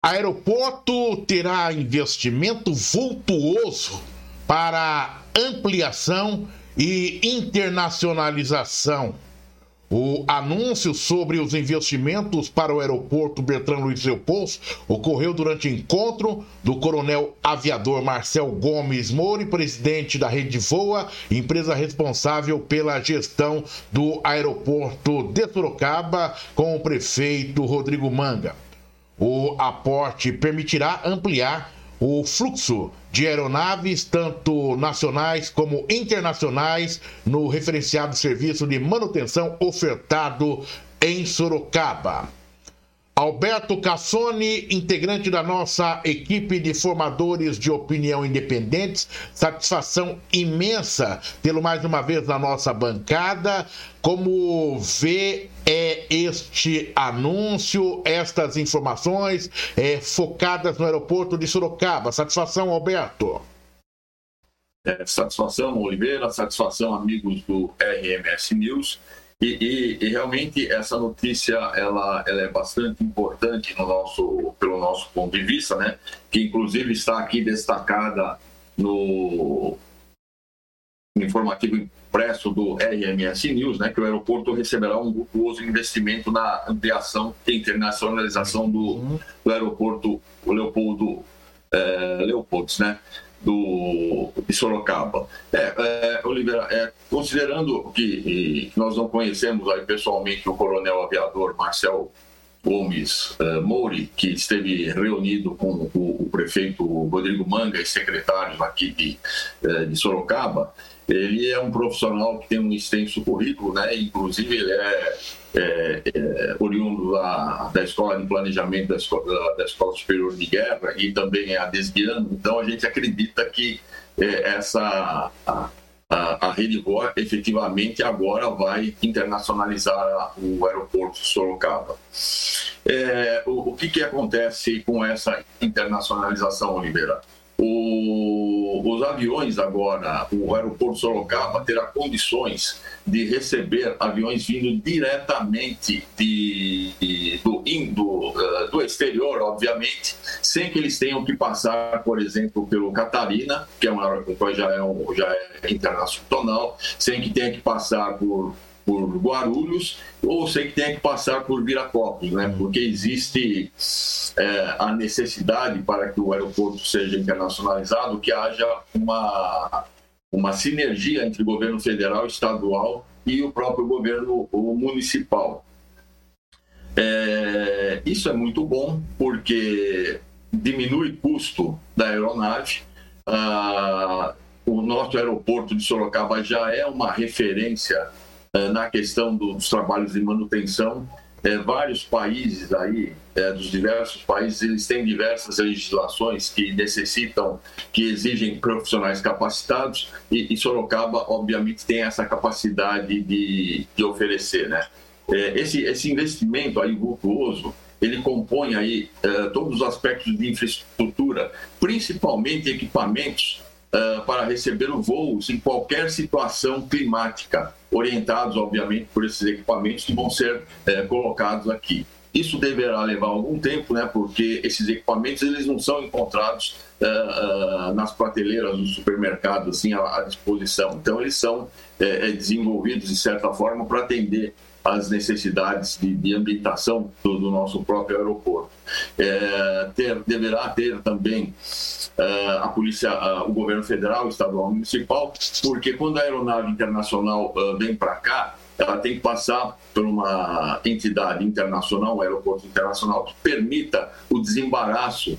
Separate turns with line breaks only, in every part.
Aeroporto terá investimento vultuoso para ampliação e internacionalização. O anúncio sobre os investimentos para o aeroporto Bertrand Luiz Leopoldo ocorreu durante encontro do coronel aviador Marcel Gomes Moura, presidente da Rede Voa, empresa responsável pela gestão do aeroporto de Sorocaba, com o prefeito Rodrigo Manga. O aporte permitirá ampliar o fluxo de aeronaves, tanto nacionais como internacionais, no referenciado serviço de manutenção ofertado em Sorocaba. Alberto Cassoni, integrante da nossa equipe de formadores de opinião independentes, satisfação imensa tê-lo mais uma vez na nossa bancada. Como vê é este anúncio, estas informações é, focadas no aeroporto de Sorocaba? Satisfação, Alberto.
É, satisfação, Oliveira, satisfação, amigos do RMS News. E, e, e, realmente essa notícia ela, ela é bastante importante no nosso, pelo nosso ponto de vista, né? que inclusive está aqui destacada no informativo impresso do RMS News, né, que o aeroporto receberá um luxuoso investimento na ampliação e internacionalização do, do aeroporto Leopoldo é, Leopoldos, né? Do, de Sorocaba. É, é, Oliveira, é, considerando que, nós não conhecemos aí pessoalmente o coronel aviador Marcel Gomes uh, Mouri, que esteve reunido com o, o, prefeito Rodrigo Manga e secretários aqui de, uh, de Sorocaba, ele é um profissional que tem um extenso currículo, né? inclusive ele é, é, é oriundo da, da Escola de Planejamento da Escola, da Escola Superior de Guerra e também é adesbiano, então a gente acredita que é, essa... A, a, a Rede Voa efetivamente agora vai internacionalizar o aeroporto Sorocaba. É, o, o que, que acontece com essa internacionalização, Oliveira? O, os aviões agora, o aeroporto Sorocaba terá condições de receber aviões vindo diretamente de, de do, uh, do exterior, obviamente, sem que eles tenham que passar, por exemplo, pelo Catarina, que é uma, já, é um, já é internacional, sem que tenha que passar por por Guarulhos ou sei que tenha que passar por Viracopos, né? porque existe é, a necessidade para que o aeroporto seja internacionalizado, que haja uma, uma sinergia entre o governo federal, estadual e o próprio governo municipal. É, isso é muito bom porque diminui o custo da aeronave. Ah, o nosso aeroporto de Sorocaba já é uma referência na questão dos trabalhos de manutenção. É, vários países aí, é, dos diversos países, eles têm diversas legislações que necessitam, que exigem profissionais capacitados e, e Sorocaba, obviamente, tem essa capacidade de, de oferecer, né? É, esse, esse investimento aí vultuoso, ele compõe aí todos os aspectos de infraestrutura, principalmente equipamentos uh, para receber voos em qualquer situação climática, orientados, obviamente, por esses equipamentos que vão ser uh, colocados aqui. Isso deverá levar algum tempo, né, porque esses equipamentos eles não são encontrados uh, nas prateleiras do supermercado assim, à, à, disposição. Então, eles são desenvolvidos, de certa forma, para atender as necessidades de, de ambientação do, do, nosso próprio aeroporto. É, ter, deverá ter também uh, a polícia, o governo federal, estadual, municipal, porque quando a aeronave internacional uh, vem para cá, ela tem que passar por uma entidade internacional, um aeroporto internacional, que permita o desembaraço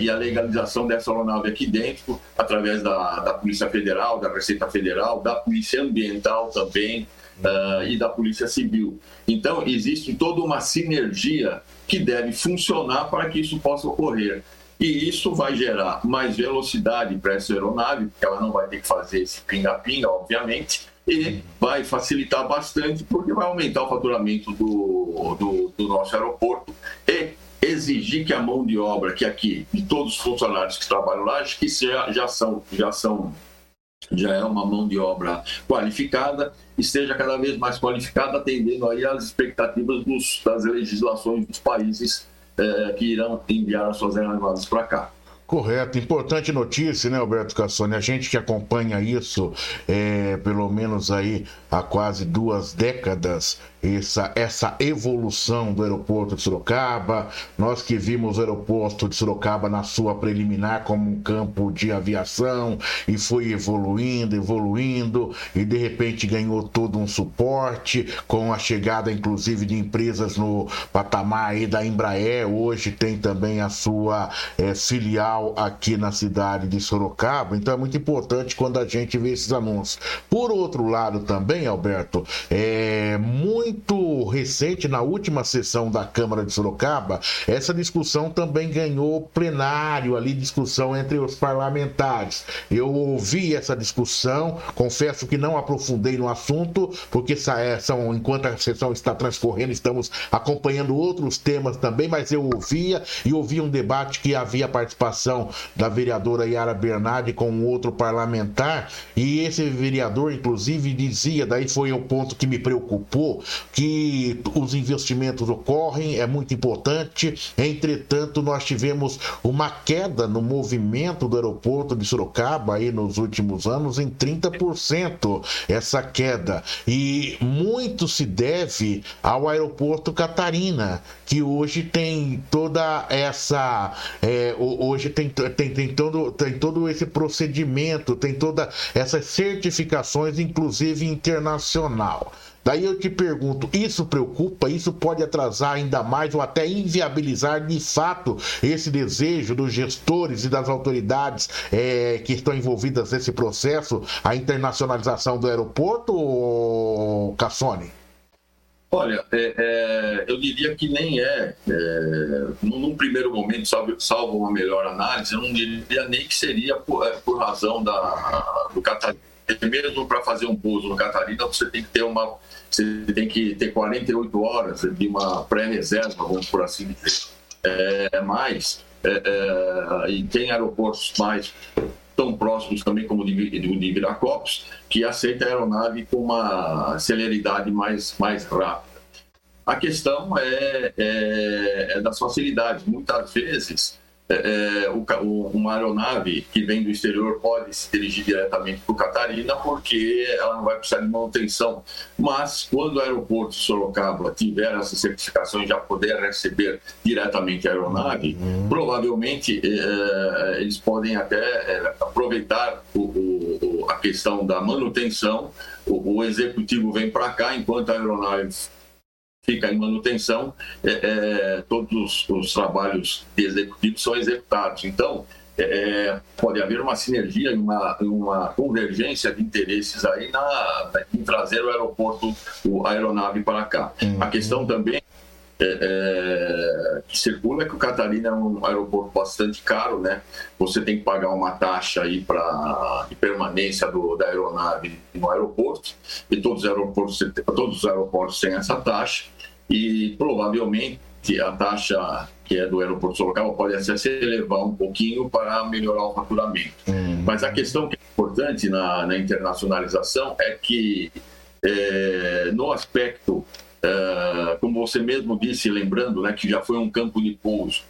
e a legalização dessa aeronave aqui dentro, através da, da Polícia Federal, da Receita Federal, da Polícia Ambiental também, Uh, e da Polícia Civil. Então, existe toda uma sinergia que deve funcionar para que isso possa ocorrer. E isso vai gerar mais velocidade para essa aeronave, porque ela não vai ter que fazer esse pinga-pinga, obviamente, e vai facilitar bastante, porque vai aumentar o faturamento do, do, do nosso aeroporto e exigir que a mão de obra, que aqui, de todos os funcionários que trabalham lá, acho que já, já são, já são já é uma mão de obra qualificada, esteja cada vez mais qualificada, atendendo aí às expectativas dos, das legislações dos países é, que irão enviar as suas aeronaves para cá.
Correto, importante notícia, né, Alberto Cassoni? A gente que acompanha isso, é, pelo menos aí há quase duas décadas, essa, essa evolução do aeroporto de Sorocaba. Nós que vimos o aeroporto de Sorocaba na sua preliminar como um campo de aviação e foi evoluindo, evoluindo e de repente ganhou todo um suporte com a chegada inclusive de empresas no patamar aí da Embraer. Hoje tem também a sua é, filial aqui na cidade de Sorocaba. Então é muito importante quando a gente vê esses anúncios. Por outro lado também, Alberto, é muito muito recente, na última sessão da Câmara de Sorocaba, essa discussão também ganhou plenário ali, discussão entre os parlamentares. Eu ouvi essa discussão, confesso que não aprofundei no assunto, porque são, enquanto a sessão está transcorrendo, estamos acompanhando outros temas também, mas eu ouvia e ouvi um debate que havia participação da vereadora Yara Bernardi com um outro parlamentar, e esse vereador, inclusive, dizia, daí foi o ponto que me preocupou, que os investimentos ocorrem, é muito importante. Entretanto, nós tivemos uma queda no movimento do aeroporto de Sorocaba aí nos últimos anos em 30%. Essa queda. E muito se deve ao aeroporto Catarina, que hoje tem toda essa. É, hoje tem, tem, tem, todo, tem todo esse procedimento, tem todas essas certificações, inclusive internacional. Daí eu te pergunto, isso preocupa? Isso pode atrasar ainda mais ou até inviabilizar de fato esse desejo dos gestores e das autoridades é, que estão envolvidas nesse processo, a internacionalização do aeroporto, Cassone?
Olha, é, é, eu diria que nem é, é num, primeiro momento, salvo, salvo, uma melhor análise, eu não diria nem que seria por, é, por razão da, do Catarina. Mesmo para fazer um pouso no Catarina, você tem que ter uma você tem que ter 48 horas de uma pré-reserva, vamos por assim dizer. É, mais, é, é, e tem aeroportos mais tão próximos também como o de, de Viracopos, que aceita a aeronave com uma celeridade mais, mais rápida. A questão é, é, é das facilidades. Muitas vezes, é, é o, uma aeronave que vem do exterior pode se dirigir diretamente para o Catarina, porque ela não vai precisar de manutenção. Mas, quando o aeroporto de Sorocaba tiver essa certificação e já puder receber diretamente a aeronave, uhum. provavelmente é, eles podem até é, aproveitar o, o, a questão da manutenção. O, o executivo vem para cá enquanto a aeronave fica em manutenção, é, é, todos os, os, trabalhos de executivo são executados. Então, é, é, pode haver uma sinergia, uma, uma convergência de interesses aí na, em trazer o aeroporto, a aeronave para cá. Uhum. A questão também é, é, que circula é que o Catarina é um aeroporto bastante caro, né? Você tem que pagar uma taxa aí para de permanência do, da aeronave no aeroporto e todos os aeroportos todos os aeroportos têm essa taxa e provavelmente a taxa que é do aeroporto local pode até se elevar um pouquinho para melhorar o faturamento. Uhum. Mas a questão que é importante na, na internacionalização é que é, no aspecto Uh, como você mesmo disse, lembrando né, que já foi um campo de pouso.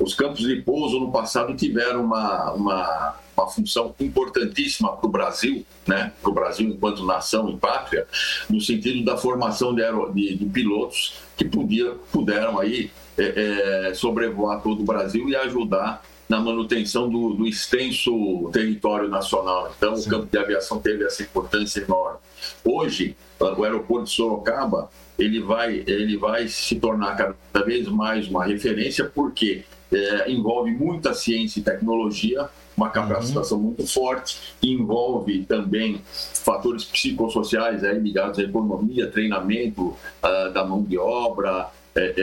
Os campos de pouso no passado tiveram uma, uma, uma função importantíssima para o Brasil, né, para o Brasil enquanto nação e pátria, no sentido da formação de, de, de pilotos que podia, puderam aí é, é, sobrevoar todo o Brasil e ajudar na manutenção do, do extenso território nacional. Então, Sim. o campo de aviação teve essa importância enorme. Hoje, o aeroporto de Sorocaba ele vai, ele vai se tornar cada vez mais uma referência, porque é, envolve muita ciência e tecnologia, uma capacitação uhum. muito forte, envolve também fatores psicossociais aí, ligados à economia, treinamento uh, da mão de obra, é,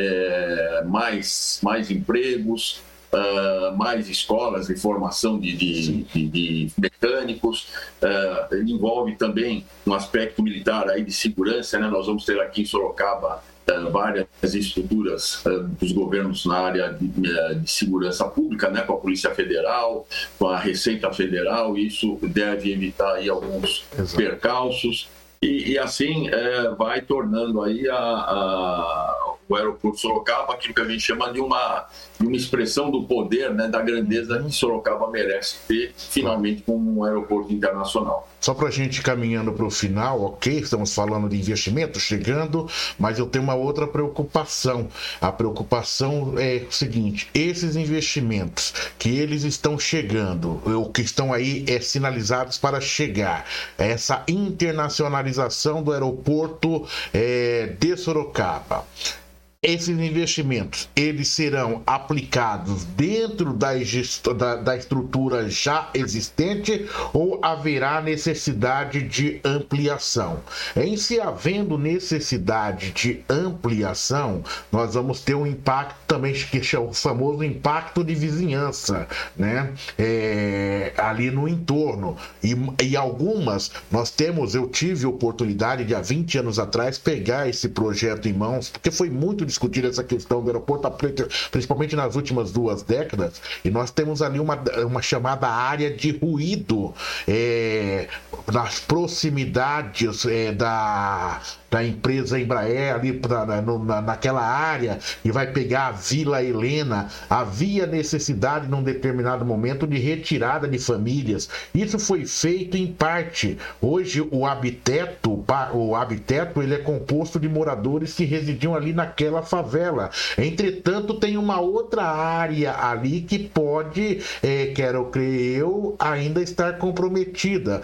é, mais, mais empregos, uh, mais escolas de formação de, de, de, de mecânicos, uh, envolve também um aspecto militar aí de segurança, né? nós vamos ter aqui em Sorocaba uh, várias estruturas dos governos na área de, segurança pública, né? com a Polícia Federal, com a Receita Federal, isso deve evitar aí alguns Exato. percalços, e, e assim vai tornando aí a, a o aeroporto Sorocaba, aquilo que a gente chama de uma, de uma expressão do poder, né, da grandeza que Sorocaba merece ter, finalmente, como um aeroporto internacional.
Só para a gente caminhando para o final, ok, estamos falando de investimento chegando, mas eu tenho uma outra preocupação. A preocupação é o seguinte: esses investimentos que eles estão chegando, ou que estão aí é, sinalizados para chegar, essa internacionalização do aeroporto é, de Sorocaba. Esses investimentos, eles serão aplicados dentro da, da, da, estrutura já existente ou haverá necessidade de ampliação? Em se havendo necessidade de ampliação, nós vamos ter um impacto também, que é o famoso impacto de vizinhança, né? É, ali no entorno. E, e algumas, nós temos, eu tive oportunidade de há 20 anos atrás pegar esse projeto em mãos, porque foi muito discutir essa questão do aeroporto, principalmente nas últimas duas décadas, e nós temos ali uma, uma chamada área de ruído é, nas proximidades é, da, da empresa Embraer ali pra, na, naquela área e vai pegar a Vila Helena. Havia necessidade num determinado momento de retirada de famílias. Isso foi feito em parte. Hoje o habiteto, o habiteto ele é composto de moradores que residiam ali naquela favela. Entretanto, tem uma outra área ali que pode, é, quero crer eu, ainda estar comprometida.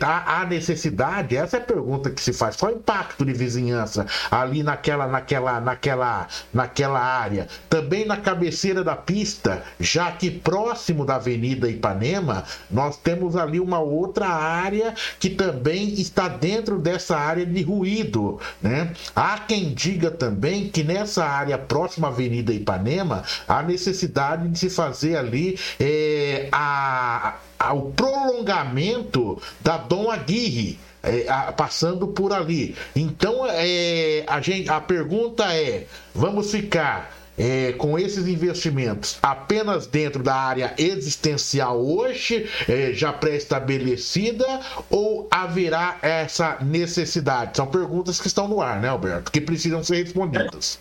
Há necessidade? Essa é a pergunta que se faz. Qual o impacto de vizinhança ali naquela, naquela, naquela, naquela área. Também na cabeceira da pista, já que próximo da Avenida Ipanema, nós temos ali uma outra área que também está dentro dessa área de ruído, né? Há quem diga também que nessa área próxima à Avenida Ipanema há necessidade de se fazer ali é, a, a, o prolongamento da Dom Aguirre é, a, passando por ali. Então, é, a, gente, a pergunta é: vamos ficar é, com esses investimentos apenas dentro da área existencial hoje, é, já pré-estabelecida, ou haverá essa necessidade? São perguntas que estão no ar, né, Alberto? Que precisam ser respondidas.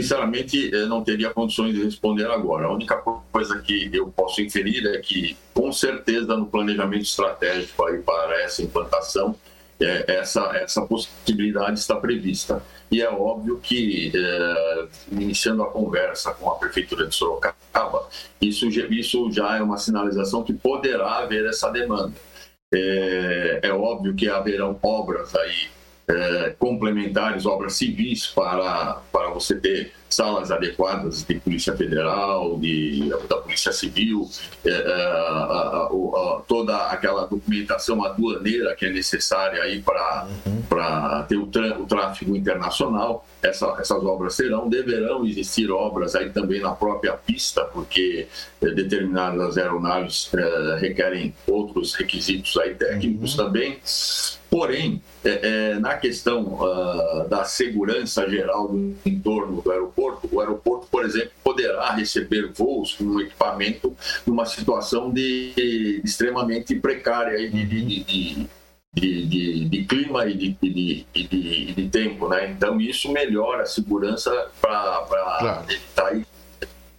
Sinceramente, não teria condições de responder agora. A única coisa que eu posso inferir é que, com certeza, no planejamento estratégico aí para essa implantação, é, essa, essa possibilidade está prevista. E é óbvio que, é, iniciando a conversa com a Prefeitura de Sorocaba, isso, isso já é uma sinalização que poderá haver essa demanda. É, é óbvio que haverão obras aí é, complementares, obras civis para, para você ter salas adequadas de Polícia Federal, de, da Polícia Civil, é, é, a, a, toda aquela documentação aduaneira que é necessária aí para uhum. ter o, o, tráfego internacional. Essa, essas obras serão, deverão existir obras aí também na própria pista, porque é, determinadas aeronaves é, requerem outros requisitos aí técnicos uhum. também. Porém, é, é, na questão uh, da segurança geral do entorno do aeroporto, o aeroporto, por exemplo, poderá receber voos com equipamento numa situação de, extremamente precária de, de, de, de, clima e de, de, de, de, tempo. Né? Então, isso melhora a segurança para claro. evitar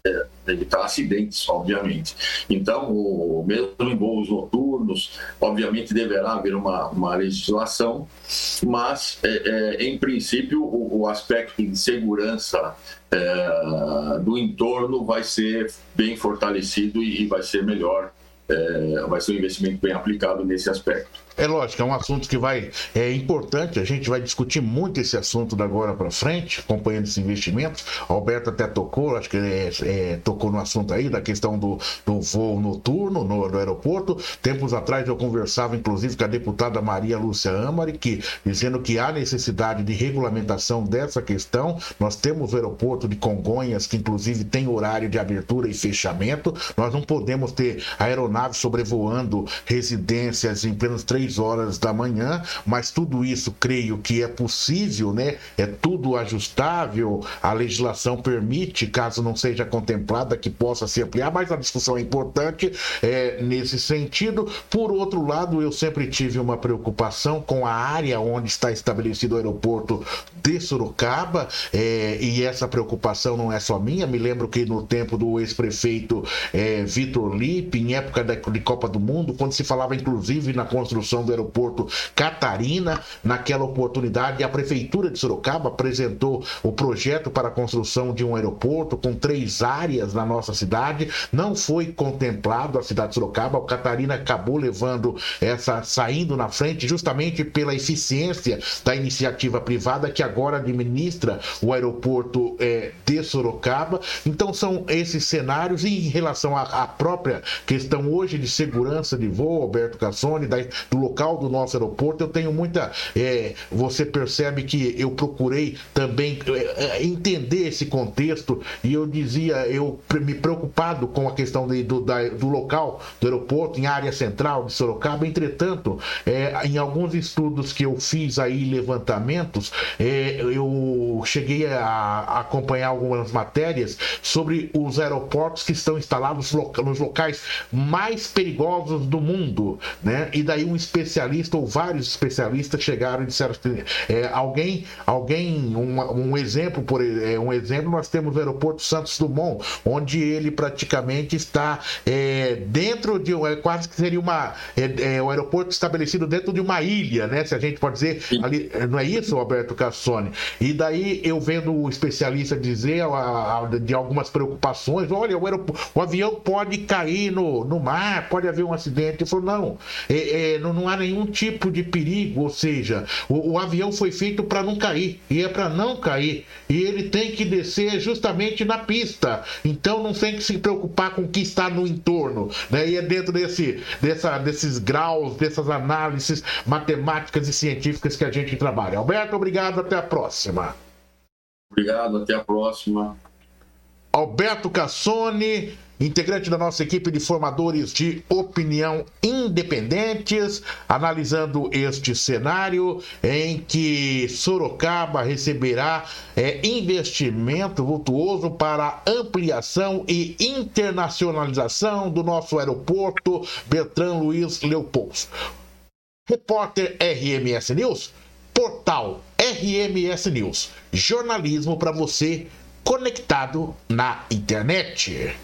é, evitar acidentes, obviamente. Então, o, mesmo em voos noturnos, obviamente deverá haver uma, uma legislação, mas, é, é, em princípio, o, o, aspecto de segurança é, do entorno vai ser bem fortalecido e, e vai ser melhor, é, vai ser um investimento bem aplicado nesse aspecto.
É lógico, é um assunto que vai é importante, a gente vai discutir muito esse assunto da agora para frente, acompanhando esses investimentos. Alberto até tocou, acho que é, é, tocou no assunto aí da questão do, do voo noturno no, no, aeroporto. Tempos atrás eu conversava, inclusive, com a deputada Maria Lúcia Amari, que, dizendo que há necessidade de regulamentação dessa questão. Nós temos o aeroporto de Congonhas, que inclusive tem horário de abertura e fechamento. Nós não podemos ter aeronaves sobrevoando residências em plenos três 6 horas da manhã, mas tudo isso creio que é possível, né? É tudo ajustável, a legislação permite, caso não seja contemplada, que possa se ampliar, mas a discussão é importante é, nesse sentido. Por outro lado, eu sempre tive uma preocupação com a área onde está estabelecido o aeroporto de Sorocaba, é, e essa preocupação não é só minha, me lembro que no tempo do ex-prefeito é, Vitor Lippe, em época da, de Copa do Mundo, quando se falava inclusive na construção do aeroporto Catarina, naquela oportunidade a prefeitura de Sorocaba apresentou o projeto para a construção de um aeroporto com três áreas na nossa cidade, não foi contemplado a cidade de Sorocaba, o Catarina acabou levando essa saindo na frente justamente pela eficiência da iniciativa privada que agora administra o aeroporto é, de Sorocaba. Então são esses cenários. E em relação à, própria questão hoje de segurança de voo, Alberto Cassoni, da, do local do nosso aeroporto, eu tenho muita. É, você percebe que eu procurei também é, é entender esse contexto e eu dizia, eu me preocupado com a questão de, do, da, do local do aeroporto, em área central de Sorocaba. Entretanto, é, em alguns estudos que eu fiz aí, levantamentos, é, eu cheguei a acompanhar algumas matérias sobre os aeroportos que estão instalados nos locais mais perigosos do mundo, né? E daí um especialista ou vários especialistas chegaram e disseram que é, alguém, alguém, um, um exemplo por é, um exemplo, nós temos o aeroporto Santos Dumont, onde ele praticamente está é, dentro de é, quase que seria uma é, é, o aeroporto estabelecido dentro de uma ilha, né? Se a gente pode dizer, ali, não é isso, Alberto Cassoni? E daí eu vendo o especialista dizer a, a, de algumas preocupações, olha, o, o, avião pode cair no, no mar, pode haver um acidente. Ele falou, não, é, é, não, não, há nenhum tipo de perigo, ou seja, o, o avião foi feito para não cair, e é para não cair, e ele tem que descer justamente na pista, então não tem que se preocupar com o que está no entorno, né? e é dentro desse, dessa, desses graus, dessas análises matemáticas e científicas que a gente trabalha. Alberto, obrigado, até a próxima.
Obrigado, até a próxima.
Alberto Cassone, integrante da nossa equipe de formadores de opinião independentes, analisando este cenário em que Sorocaba receberá é, investimento vultuoso para ampliação e internacionalização do nosso aeroporto Bertrand Luiz Leopoldo. Repórter RMS News, portal RMS News. Jornalismo para você conectado na internet.